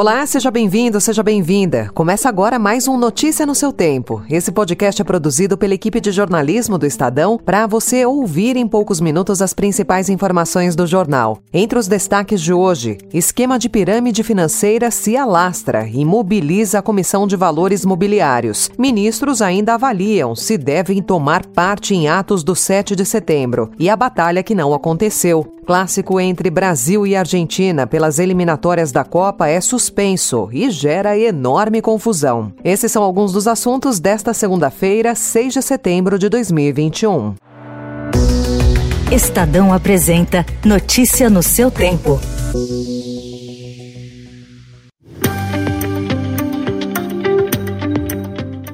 Olá, seja bem-vindo, seja bem-vinda. Começa agora mais um Notícia no seu tempo. Esse podcast é produzido pela equipe de jornalismo do Estadão para você ouvir em poucos minutos as principais informações do jornal. Entre os destaques de hoje, esquema de pirâmide financeira se alastra e mobiliza a Comissão de Valores Mobiliários. Ministros ainda avaliam se devem tomar parte em atos do 7 de setembro e a batalha que não aconteceu. Clássico entre Brasil e Argentina pelas eliminatórias da Copa é suspenso e gera enorme confusão. Esses são alguns dos assuntos desta segunda-feira, 6 de setembro de 2021. Estadão apresenta Notícia no seu tempo.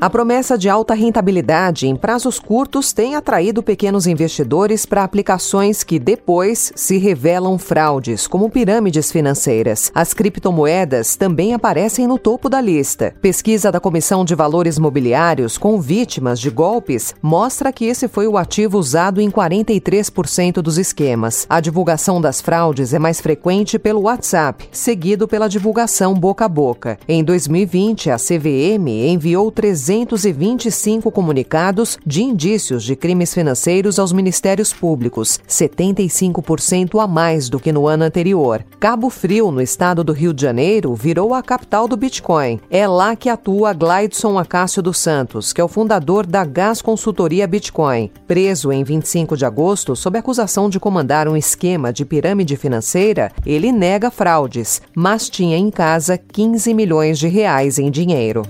A promessa de alta rentabilidade em prazos curtos tem atraído pequenos investidores para aplicações que depois se revelam fraudes, como pirâmides financeiras. As criptomoedas também aparecem no topo da lista. Pesquisa da Comissão de Valores Mobiliários com vítimas de golpes mostra que esse foi o ativo usado em 43% dos esquemas. A divulgação das fraudes é mais frequente pelo WhatsApp, seguido pela divulgação boca a boca. Em 2020, a CVM enviou 300 325 comunicados de indícios de crimes financeiros aos ministérios públicos, 75% a mais do que no ano anterior. Cabo Frio, no estado do Rio de Janeiro, virou a capital do Bitcoin. É lá que atua Glidson Acácio dos Santos, que é o fundador da Gas Consultoria Bitcoin. Preso em 25 de agosto sob acusação de comandar um esquema de pirâmide financeira, ele nega fraudes, mas tinha em casa 15 milhões de reais em dinheiro.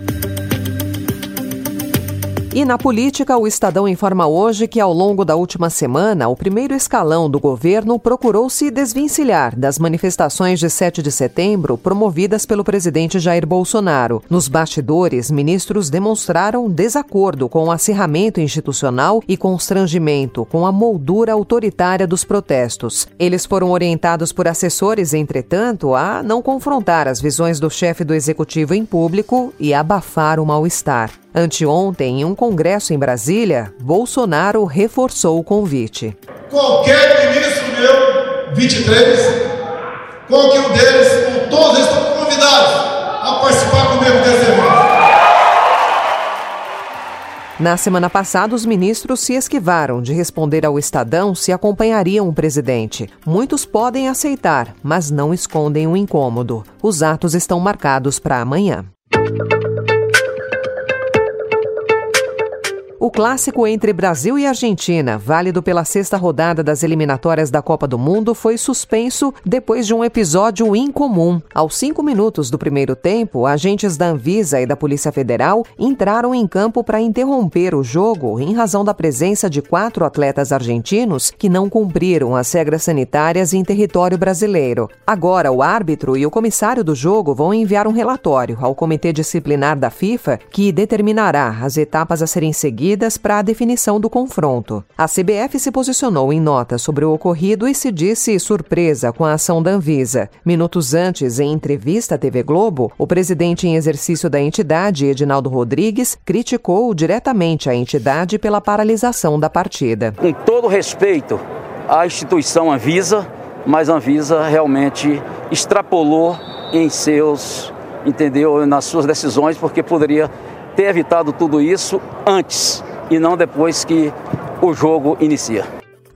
E na política, o Estadão informa hoje que, ao longo da última semana, o primeiro escalão do governo procurou se desvencilhar das manifestações de 7 de setembro promovidas pelo presidente Jair Bolsonaro. Nos bastidores, ministros demonstraram desacordo com o acirramento institucional e constrangimento com a moldura autoritária dos protestos. Eles foram orientados por assessores, entretanto, a não confrontar as visões do chefe do executivo em público e abafar o mal-estar. Anteontem, em um congresso em Brasília, Bolsonaro reforçou o convite. Qualquer ministro meu, 23, qualquer um deles, ou todos eles estão convidados a participar comigo desse evento. Na semana passada, os ministros se esquivaram de responder ao Estadão se acompanhariam o presidente. Muitos podem aceitar, mas não escondem o incômodo. Os atos estão marcados para amanhã. O clássico entre Brasil e Argentina, válido pela sexta rodada das eliminatórias da Copa do Mundo, foi suspenso depois de um episódio incomum. Aos cinco minutos do primeiro tempo, agentes da Anvisa e da Polícia Federal entraram em campo para interromper o jogo em razão da presença de quatro atletas argentinos que não cumpriram as regras sanitárias em território brasileiro. Agora, o árbitro e o comissário do jogo vão enviar um relatório ao Comitê Disciplinar da FIFA que determinará as etapas a serem seguidas para a definição do confronto. A CBF se posicionou em nota sobre o ocorrido e se disse surpresa com a ação da Anvisa. Minutos antes, em entrevista à TV Globo, o presidente em exercício da entidade, Edinaldo Rodrigues, criticou diretamente a entidade pela paralisação da partida. Com todo respeito à instituição Anvisa, mas a Anvisa realmente extrapolou em seus, entendeu, nas suas decisões, porque poderia ter evitado tudo isso antes e não depois que o jogo inicia.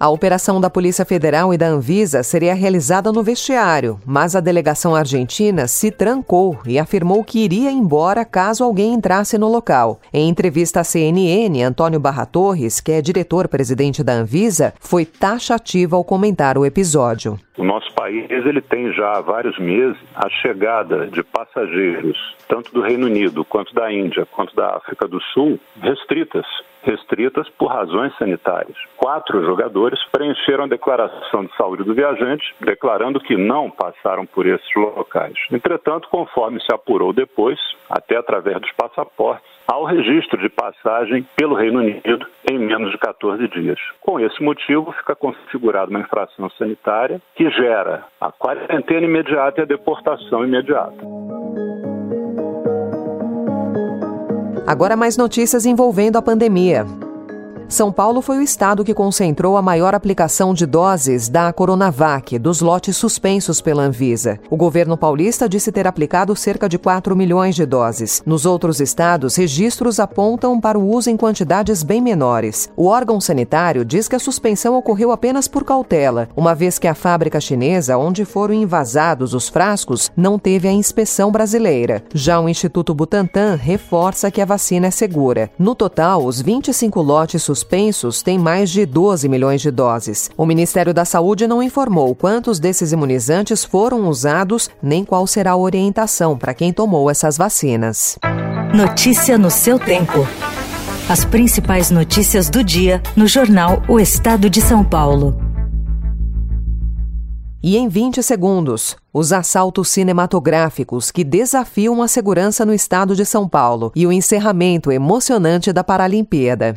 A operação da Polícia Federal e da Anvisa seria realizada no vestiário, mas a delegação argentina se trancou e afirmou que iria embora caso alguém entrasse no local. Em entrevista à CNN, Antônio Barra Torres, que é diretor-presidente da Anvisa, foi taxativo ao comentar o episódio. O nosso país ele tem já há vários meses a chegada de passageiros, tanto do Reino Unido, quanto da Índia, quanto da África do Sul, restritas restritas por razões sanitárias. Quatro jogadores preencheram a declaração de saúde do viajante, declarando que não passaram por esses locais. Entretanto, conforme se apurou depois, até através dos passaportes, há o registro de passagem pelo Reino Unido em menos de 14 dias. Com esse motivo, fica configurada uma infração sanitária que gera a quarentena imediata e a deportação imediata. Agora mais notícias envolvendo a pandemia. São Paulo foi o estado que concentrou a maior aplicação de doses da Coronavac, dos lotes suspensos pela Anvisa. O governo paulista disse ter aplicado cerca de 4 milhões de doses. Nos outros estados, registros apontam para o uso em quantidades bem menores. O órgão sanitário diz que a suspensão ocorreu apenas por cautela, uma vez que a fábrica chinesa, onde foram invasados os frascos, não teve a inspeção brasileira. Já o Instituto Butantan reforça que a vacina é segura. No total, os 25 lotes suspensos suspensos têm mais de 12 milhões de doses. O Ministério da Saúde não informou quantos desses imunizantes foram usados, nem qual será a orientação para quem tomou essas vacinas. Notícia no seu tempo. As principais notícias do dia no jornal O Estado de São Paulo. E em 20 segundos, os assaltos cinematográficos que desafiam a segurança no estado de São Paulo e o encerramento emocionante da Paralimpíada.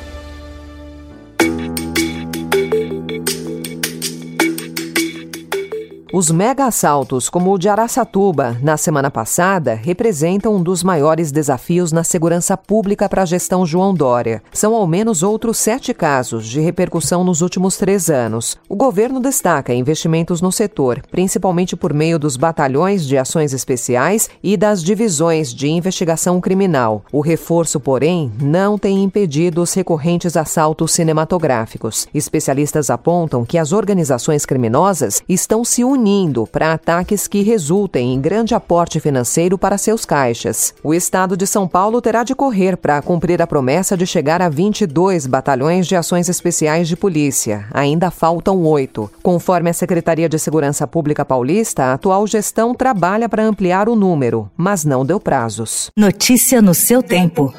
Os mega assaltos, como o de Araçatuba, na semana passada, representam um dos maiores desafios na segurança pública para a gestão João Dória. São ao menos outros sete casos de repercussão nos últimos três anos. O governo destaca investimentos no setor, principalmente por meio dos batalhões de ações especiais e das divisões de investigação criminal. O reforço, porém, não tem impedido os recorrentes assaltos cinematográficos. Especialistas apontam que as organizações criminosas estão se unindo unindo para ataques que resultem em grande aporte financeiro para seus caixas. O estado de São Paulo terá de correr para cumprir a promessa de chegar a 22 batalhões de ações especiais de polícia. Ainda faltam oito. Conforme a Secretaria de Segurança Pública Paulista, a atual gestão trabalha para ampliar o número, mas não deu prazos. Notícia no seu tempo.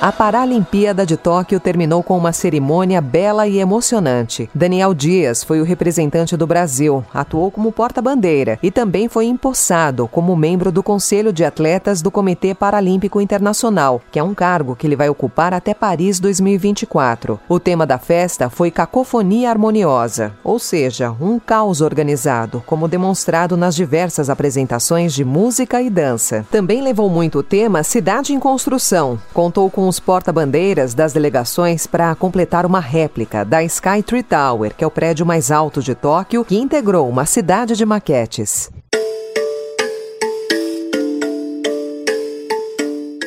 A Paralimpíada de Tóquio terminou com uma cerimônia bela e emocionante. Daniel Dias foi o representante do Brasil, atuou como porta-bandeira e também foi empossado como membro do Conselho de Atletas do Comitê Paralímpico Internacional, que é um cargo que ele vai ocupar até Paris 2024. O tema da festa foi Cacofonia Harmoniosa, ou seja, um caos organizado, como demonstrado nas diversas apresentações de música e dança. Também levou muito o tema Cidade em Construção, contou com os porta-bandeiras das delegações para completar uma réplica da Sky Tree Tower, que é o prédio mais alto de Tóquio, que integrou uma cidade de maquetes.